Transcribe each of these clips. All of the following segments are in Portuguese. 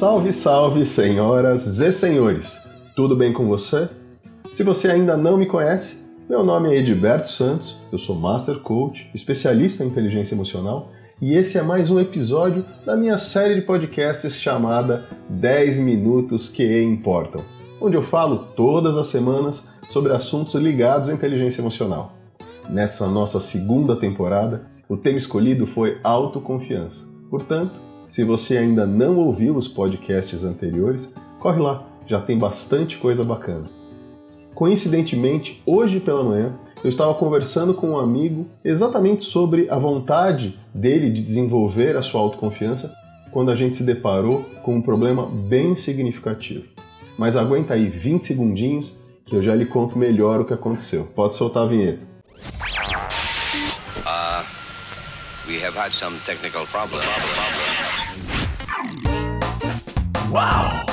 Salve, salve, senhoras e senhores! Tudo bem com você? Se você ainda não me conhece, meu nome é Edberto Santos, eu sou Master Coach, especialista em inteligência emocional, e esse é mais um episódio da minha série de podcasts chamada 10 Minutos que Importam, onde eu falo todas as semanas sobre assuntos ligados à inteligência emocional. Nessa nossa segunda temporada, o tema escolhido foi autoconfiança. Portanto, se você ainda não ouviu os podcasts anteriores, corre lá, já tem bastante coisa bacana. Coincidentemente, hoje pela manhã, eu estava conversando com um amigo exatamente sobre a vontade dele de desenvolver a sua autoconfiança quando a gente se deparou com um problema bem significativo. Mas aguenta aí 20 segundinhos que eu já lhe conto melhor o que aconteceu. Pode soltar a vinheta. Uh, we have had some technical problems. Wow!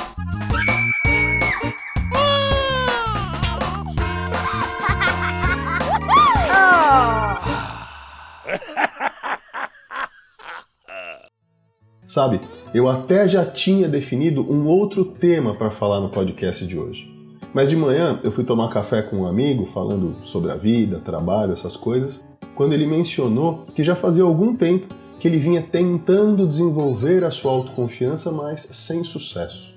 Sabe, eu até já tinha definido um outro tema para falar no podcast de hoje. Mas de manhã eu fui tomar café com um amigo falando sobre a vida, trabalho, essas coisas, quando ele mencionou que já fazia algum tempo que ele vinha tentando desenvolver a sua autoconfiança, mas sem sucesso.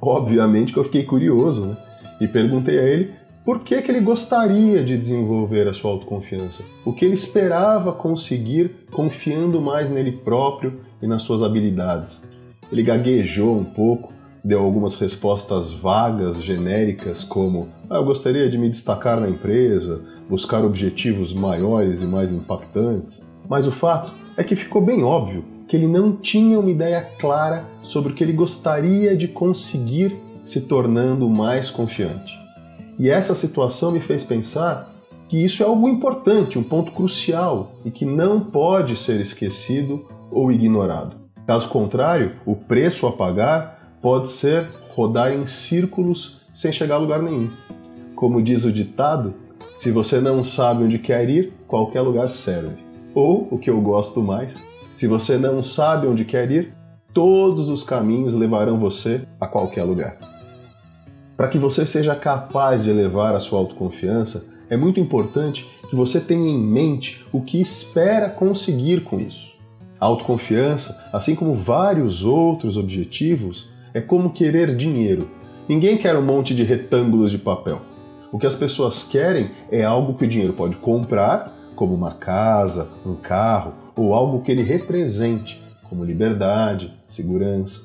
Obviamente que eu fiquei curioso, né? E perguntei a ele por que, que ele gostaria de desenvolver a sua autoconfiança, o que ele esperava conseguir confiando mais nele próprio e nas suas habilidades. Ele gaguejou um pouco, deu algumas respostas vagas, genéricas, como: ah, eu gostaria de me destacar na empresa, buscar objetivos maiores e mais impactantes. Mas o fato é que ficou bem óbvio que ele não tinha uma ideia clara sobre o que ele gostaria de conseguir se tornando mais confiante. E essa situação me fez pensar que isso é algo importante, um ponto crucial e que não pode ser esquecido ou ignorado. Caso contrário, o preço a pagar pode ser rodar em círculos sem chegar a lugar nenhum. Como diz o ditado, se você não sabe onde quer ir, qualquer lugar serve. Ou, o que eu gosto mais, se você não sabe onde quer ir, todos os caminhos levarão você a qualquer lugar. Para que você seja capaz de elevar a sua autoconfiança, é muito importante que você tenha em mente o que espera conseguir com isso. A autoconfiança, assim como vários outros objetivos, é como querer dinheiro. Ninguém quer um monte de retângulos de papel. O que as pessoas querem é algo que o dinheiro pode comprar, como uma casa, um carro, ou algo que ele represente, como liberdade, segurança.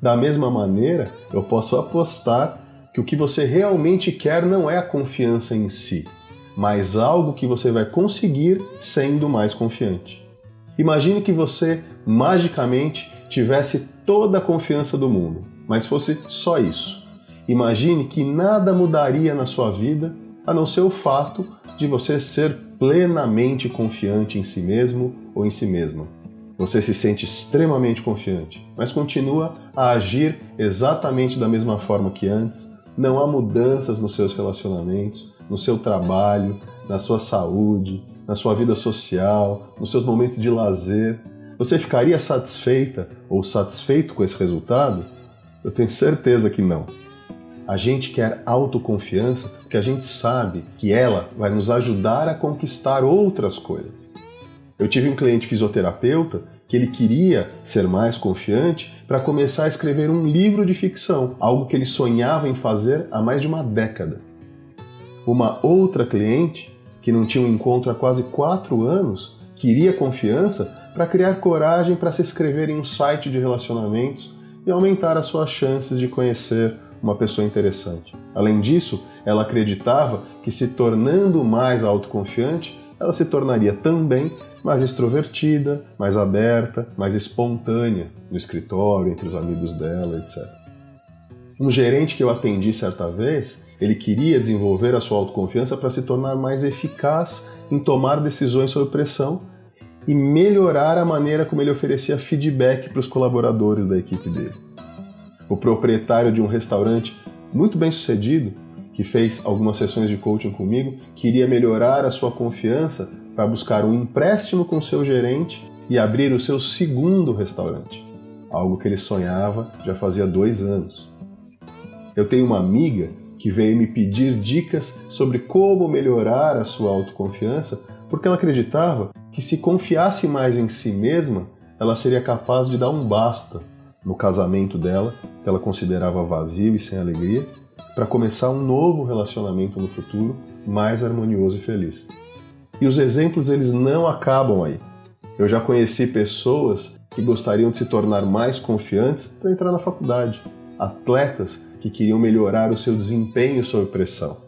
Da mesma maneira, eu posso apostar que o que você realmente quer não é a confiança em si, mas algo que você vai conseguir sendo mais confiante. Imagine que você magicamente tivesse toda a confiança do mundo, mas fosse só isso. Imagine que nada mudaria na sua vida a não ser o fato de você ser plenamente confiante em si mesmo ou em si mesma. Você se sente extremamente confiante, mas continua a agir exatamente da mesma forma que antes, não há mudanças nos seus relacionamentos, no seu trabalho, na sua saúde, na sua vida social, nos seus momentos de lazer. Você ficaria satisfeita ou satisfeito com esse resultado? Eu tenho certeza que não. A gente quer autoconfiança porque a gente sabe que ela vai nos ajudar a conquistar outras coisas. Eu tive um cliente fisioterapeuta que ele queria ser mais confiante para começar a escrever um livro de ficção, algo que ele sonhava em fazer há mais de uma década. Uma outra cliente, que não tinha um encontro há quase quatro anos, queria confiança para criar coragem para se inscrever em um site de relacionamentos e aumentar as suas chances de conhecer uma pessoa interessante. Além disso, ela acreditava que se tornando mais autoconfiante, ela se tornaria também mais extrovertida, mais aberta, mais espontânea no escritório, entre os amigos dela, etc. Um gerente que eu atendi certa vez, ele queria desenvolver a sua autoconfiança para se tornar mais eficaz em tomar decisões sob pressão e melhorar a maneira como ele oferecia feedback para os colaboradores da equipe dele. O proprietário de um restaurante muito bem sucedido que fez algumas sessões de coaching comigo, queria melhorar a sua confiança para buscar um empréstimo com seu gerente e abrir o seu segundo restaurante. algo que ele sonhava já fazia dois anos. Eu tenho uma amiga que veio me pedir dicas sobre como melhorar a sua autoconfiança porque ela acreditava que se confiasse mais em si mesma, ela seria capaz de dar um basta no casamento dela, que ela considerava vazio e sem alegria, para começar um novo relacionamento no futuro mais harmonioso e feliz. E os exemplos eles não acabam aí. Eu já conheci pessoas que gostariam de se tornar mais confiantes para entrar na faculdade, atletas que queriam melhorar o seu desempenho sob pressão,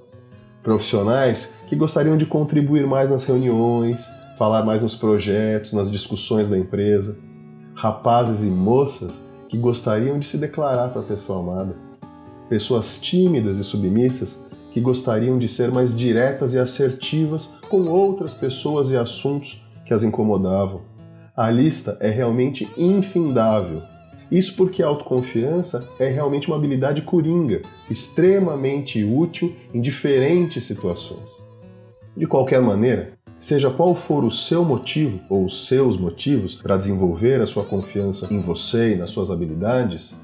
profissionais que gostariam de contribuir mais nas reuniões, falar mais nos projetos, nas discussões da empresa, rapazes e moças que gostariam de se declarar para a pessoa amada, pessoas tímidas e submissas que gostariam de ser mais diretas e assertivas com outras pessoas e assuntos que as incomodavam. A lista é realmente infindável. Isso porque a autoconfiança é realmente uma habilidade coringa, extremamente útil em diferentes situações. De qualquer maneira, seja qual for o seu motivo ou os seus motivos para desenvolver a sua confiança em você e nas suas habilidades,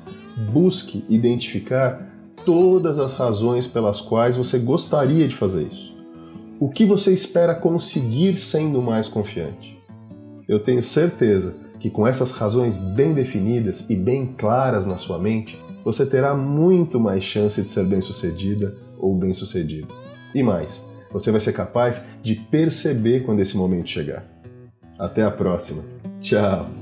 busque identificar todas as razões pelas quais você gostaria de fazer isso. O que você espera conseguir sendo mais confiante? Eu tenho certeza que com essas razões bem definidas e bem claras na sua mente, você terá muito mais chance de ser bem-sucedida ou bem-sucedido. E mais, você vai ser capaz de perceber quando esse momento chegar. Até a próxima. Tchau!